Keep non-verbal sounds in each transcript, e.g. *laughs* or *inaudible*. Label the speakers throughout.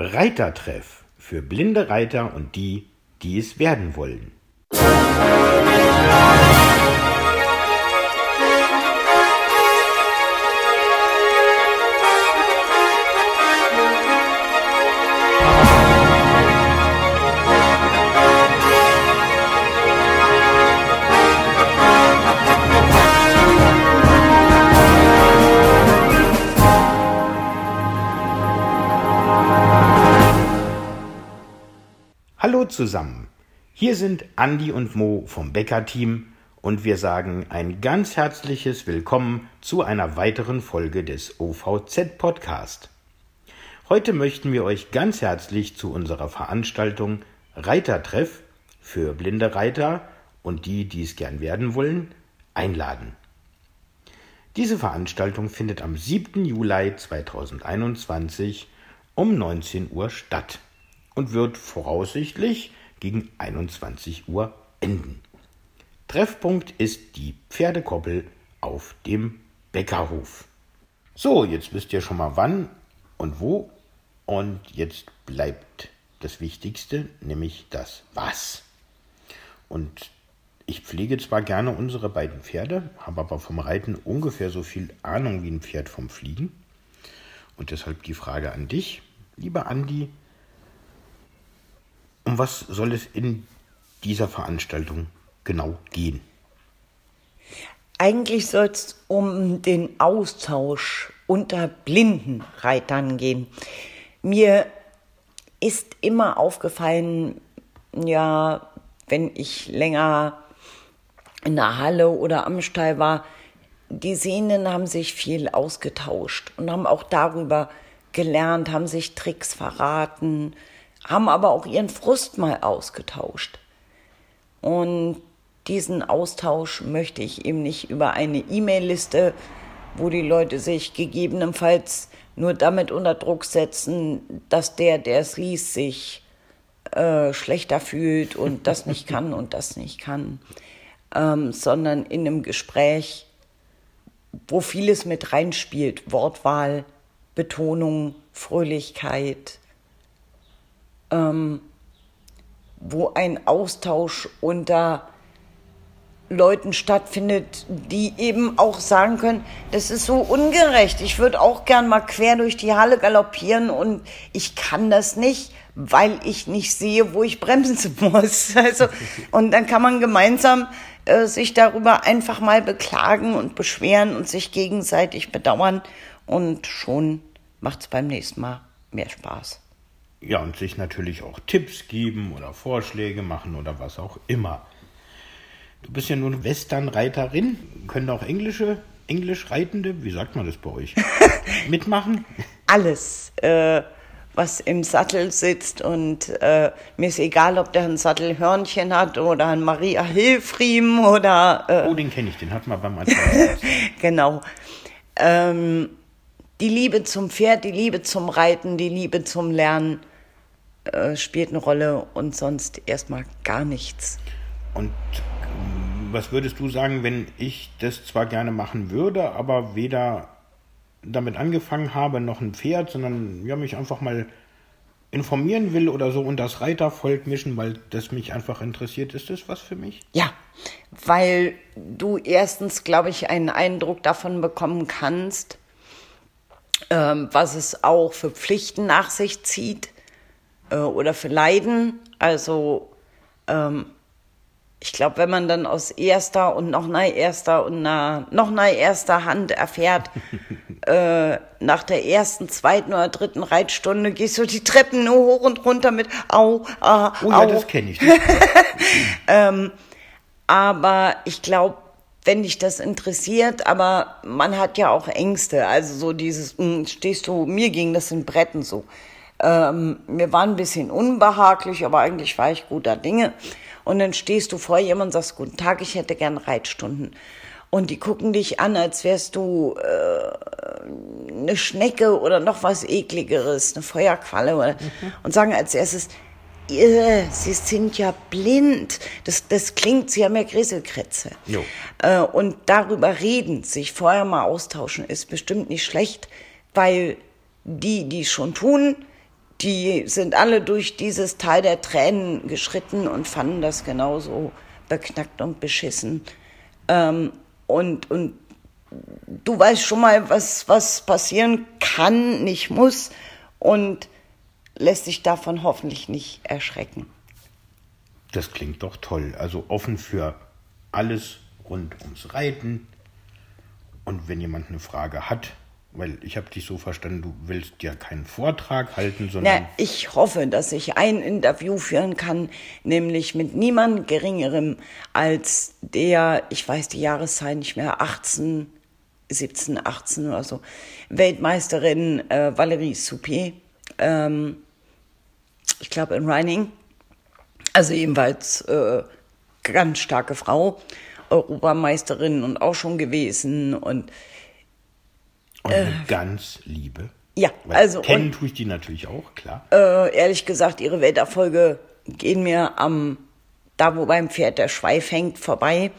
Speaker 1: Reitertreff für blinde Reiter und die, die es werden wollen. Hallo zusammen. Hier sind Andi und Mo vom Bäcker-Team und wir sagen ein ganz herzliches Willkommen zu einer weiteren Folge des OVZ Podcast. Heute möchten wir euch ganz herzlich zu unserer Veranstaltung Reitertreff für blinde Reiter und die, die es gern werden wollen, einladen. Diese Veranstaltung findet am 7. Juli 2021 um 19 Uhr statt und wird voraussichtlich gegen 21 Uhr enden. Treffpunkt ist die Pferdekoppel auf dem Bäckerhof. So, jetzt wisst ihr schon mal wann und wo. Und jetzt bleibt das Wichtigste, nämlich das Was. Und ich pflege zwar gerne unsere beiden Pferde, habe aber vom Reiten ungefähr so viel Ahnung wie ein Pferd vom Fliegen. Und deshalb die Frage an dich, lieber Andi, um was soll es in dieser Veranstaltung genau gehen?
Speaker 2: Eigentlich soll es um den Austausch unter blinden Reitern gehen. Mir ist immer aufgefallen, ja, wenn ich länger in der Halle oder am Stall war, die Sehnen haben sich viel ausgetauscht und haben auch darüber gelernt, haben sich Tricks verraten, haben aber auch ihren Frust mal ausgetauscht. Und diesen Austausch möchte ich eben nicht über eine E-Mail-Liste, wo die Leute sich gegebenenfalls nur damit unter Druck setzen, dass der, der es liest, sich äh, schlechter fühlt und *laughs* das nicht kann und das nicht kann, ähm, sondern in einem Gespräch, wo vieles mit reinspielt, Wortwahl, Betonung, Fröhlichkeit, ähm, wo ein Austausch unter Leuten stattfindet, die eben auch sagen können, das ist so ungerecht. Ich würde auch gern mal quer durch die Halle galoppieren und ich kann das nicht, weil ich nicht sehe, wo ich bremsen *laughs* muss. Also, und dann kann man gemeinsam äh, sich darüber einfach mal beklagen und beschweren und sich gegenseitig bedauern und schon macht es beim nächsten Mal mehr Spaß.
Speaker 1: Ja, und sich natürlich auch Tipps geben oder Vorschläge machen oder was auch immer. Du bist ja nun Westernreiterin. Können auch englische, Englischreitende, wie sagt man das bei euch, *laughs* mitmachen?
Speaker 2: Alles, äh, was im Sattel sitzt und äh, mir ist egal, ob der ein Sattelhörnchen hat oder ein Maria Hilfriem oder...
Speaker 1: Äh, oh, den kenne ich, den hat man beim Anfang. *laughs*
Speaker 2: genau. Ähm, die Liebe zum Pferd, die Liebe zum Reiten, die Liebe zum Lernen äh, spielt eine Rolle und sonst erstmal gar nichts.
Speaker 1: Und was würdest du sagen, wenn ich das zwar gerne machen würde, aber weder damit angefangen habe, noch ein Pferd, sondern ja, mich einfach mal informieren will oder so und das Reitervolk mischen, weil das mich einfach interessiert, ist das was für mich?
Speaker 2: Ja, weil du erstens, glaube ich, einen Eindruck davon bekommen kannst, ähm, was es auch für Pflichten nach sich zieht äh, oder für Leiden. Also ähm, ich glaube, wenn man dann aus erster und noch nach erster und na, noch nach erster Hand erfährt, *laughs* äh, nach der ersten, zweiten oder dritten Reitstunde gehst du die Treppen nur hoch und runter mit Au, ah,
Speaker 1: Oh ja, das kenne ich. *laughs*
Speaker 2: ähm, aber ich glaube, wenn dich das interessiert, aber man hat ja auch Ängste. Also so dieses, mh, hm, stehst du, mir ging das in Bretten so. Ähm, mir war ein bisschen unbehaglich, aber eigentlich war ich guter Dinge. Und dann stehst du vor jemandem und sagst, guten Tag, ich hätte gern Reitstunden. Und die gucken dich an, als wärst du äh, eine Schnecke oder noch was ekligeres, eine Feuerqualle. Oder, mhm. Und sagen als erstes, Sie sind ja blind. Das, das klingt, Sie haben ja Grieselkrätze. Äh, und darüber reden, sich vorher mal austauschen, ist bestimmt nicht schlecht, weil die, die es schon tun, die sind alle durch dieses Tal der Tränen geschritten und fanden das genauso beknackt und beschissen. Ähm, und, und du weißt schon mal, was, was passieren kann, nicht muss und lässt sich davon hoffentlich nicht erschrecken.
Speaker 1: Das klingt doch toll. Also offen für alles rund ums Reiten. Und wenn jemand eine Frage hat, weil ich habe dich so verstanden, du willst ja keinen Vortrag halten, sondern.
Speaker 2: Na, ich hoffe, dass ich ein Interview führen kann, nämlich mit niemand Geringerem als der, ich weiß die Jahreszeit nicht mehr, 18, 17, 18 oder so, Weltmeisterin äh, Valerie Soupier, ähm, ich glaube in Reining, also ebenfalls äh, ganz starke Frau, Europameisterin und auch schon gewesen und
Speaker 1: und eine äh, ganz liebe.
Speaker 2: Ja,
Speaker 1: Weil
Speaker 2: also.
Speaker 1: Kennen tue ich die natürlich auch, klar.
Speaker 2: Äh, ehrlich gesagt, ihre Welterfolge gehen mir am, da wo beim Pferd der Schweif hängt, vorbei.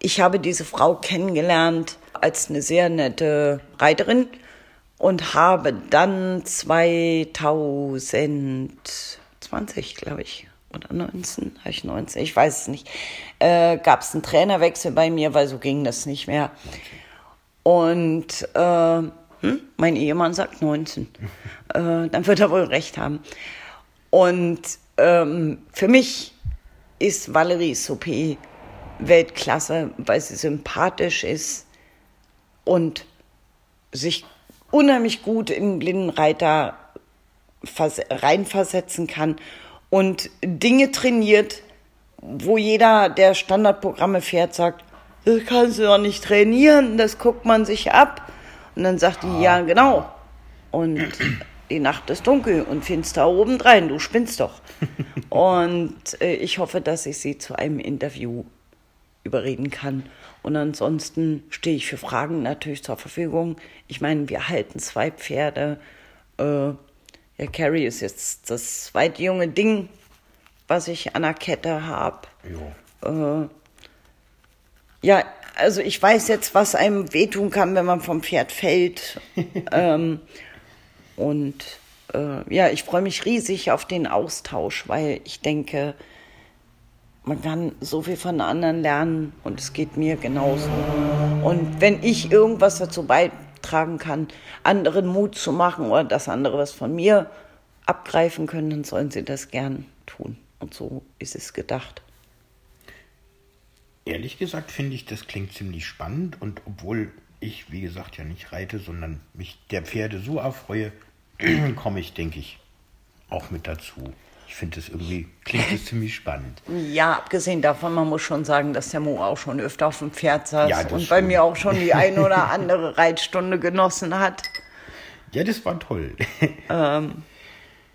Speaker 2: Ich habe diese Frau kennengelernt als eine sehr nette Reiterin und habe dann 2020, glaube ich, oder 19, habe ich 19, ich weiß es nicht, äh, gab es einen Trainerwechsel bei mir, weil so ging das nicht mehr. Und äh, hm, mein Ehemann sagt 19. äh, dann wird er wohl recht haben. Und ähm, für mich ist Valerie Soupé Weltklasse, weil sie sympathisch ist und sich unheimlich gut in Blindenreiter reinversetzen kann und Dinge trainiert, wo jeder, der Standardprogramme fährt, sagt, das kannst du doch nicht trainieren, das guckt man sich ab. Und dann sagt die, ja, genau. Und die Nacht ist dunkel und finster obendrein, du spinnst doch. *laughs* und äh, ich hoffe, dass ich sie zu einem Interview überreden kann. Und ansonsten stehe ich für Fragen natürlich zur Verfügung. Ich meine, wir halten zwei Pferde. Äh, ja, Carrie ist jetzt das zweite junge Ding, was ich an der Kette habe. Äh, ja, also ich weiß jetzt, was einem wehtun kann, wenn man vom Pferd fällt. *laughs* ähm, und äh, ja, ich freue mich riesig auf den Austausch, weil ich denke, man kann so viel von anderen lernen und es geht mir genauso. Und wenn ich irgendwas dazu beitragen kann, anderen Mut zu machen oder dass andere was von mir abgreifen können, dann sollen sie das gern tun. Und so ist es gedacht.
Speaker 1: Ehrlich gesagt finde ich, das klingt ziemlich spannend und obwohl ich, wie gesagt, ja nicht reite, sondern mich der Pferde so erfreue, *clears throat* komme ich, denke ich, auch mit dazu. Ich finde es irgendwie, klingt es ziemlich spannend.
Speaker 2: Ja, abgesehen davon, man muss schon sagen, dass der Mo auch schon öfter auf dem Pferd saß ja, und bei mir auch schon die eine *laughs* oder andere Reitstunde genossen hat.
Speaker 1: Ja, das war toll. *laughs*
Speaker 2: Ähm,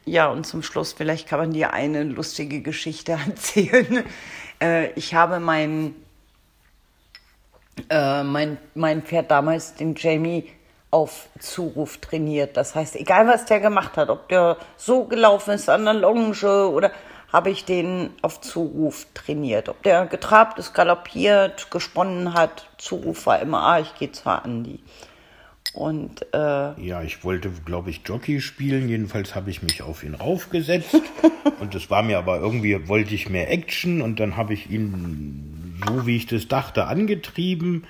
Speaker 2: ja, und zum Schluss, vielleicht kann man dir eine lustige Geschichte *laughs* erzählen. Äh, ich habe meinen äh, mein, mein Pferd damals, den Jamie, auf Zuruf trainiert. Das heißt, egal was der gemacht hat, ob der so gelaufen ist an der Longe oder habe ich den auf Zuruf trainiert. Ob der getrabt ist, galoppiert, gesponnen hat, Zuruf war immer, ah, ich gehe zur Andi. Und äh,
Speaker 1: ja, ich wollte, glaube ich, Jockey spielen. Jedenfalls habe ich mich auf ihn raufgesetzt. *laughs* und es war mir aber irgendwie, wollte ich mehr Action und dann habe ich ihn so wie ich das dachte, angetrieben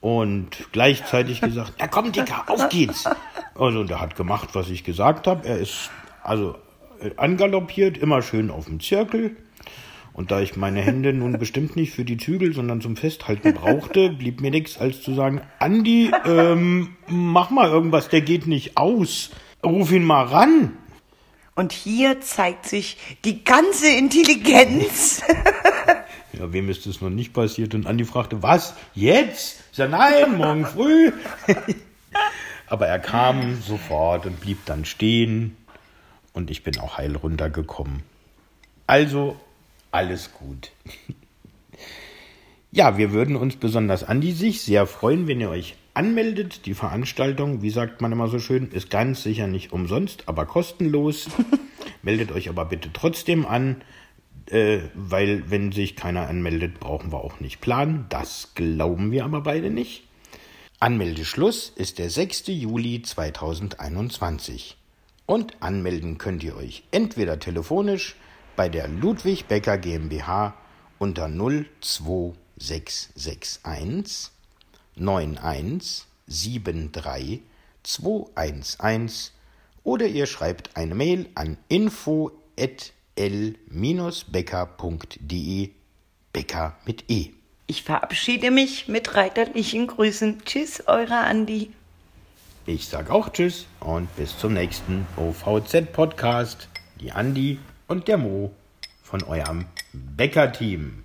Speaker 1: und gleichzeitig gesagt, ja komm Dicker, auf geht's. Also der hat gemacht, was ich gesagt habe. Er ist also äh, angaloppiert, immer schön auf dem Zirkel. Und da ich meine Hände nun bestimmt nicht für die Zügel, sondern zum Festhalten brauchte, blieb mir nichts als zu sagen, Andi, ähm, mach mal irgendwas, der geht nicht aus. Ruf ihn mal ran.
Speaker 2: Und hier zeigt sich die ganze Intelligenz *laughs*
Speaker 1: Ja, wem ist das noch nicht passiert? Und Andi fragte, was? Jetzt? Ich sag, nein, morgen früh. *laughs* Aber er kam sofort und blieb dann stehen. Und ich bin auch heil runtergekommen. Also, alles gut. *laughs* Ja, wir würden uns besonders Andi sich sehr freuen, wenn ihr euch anmeldet. Die Veranstaltung, wie sagt man immer so schön, ist ganz sicher nicht umsonst, aber kostenlos. *laughs* Meldet euch aber bitte trotzdem an äh, weil wenn sich keiner anmeldet, brauchen wir auch nicht planen. Das glauben wir aber beide nicht. Anmeldeschluss ist der 6. Juli 2021. Und anmelden könnt ihr euch entweder telefonisch bei der Ludwig Becker GmbH unter 02661 9173 211 oder ihr schreibt eine Mail an info@l-becker.de Becker mit E.
Speaker 2: Ich verabschiede mich mit reiterlichen Grüßen. Tschüss, eure Andi.
Speaker 1: Ich sag auch Tschüss und bis zum nächsten OVZ-Podcast. Die Andi und der Mo von eurem Bäcker-Team.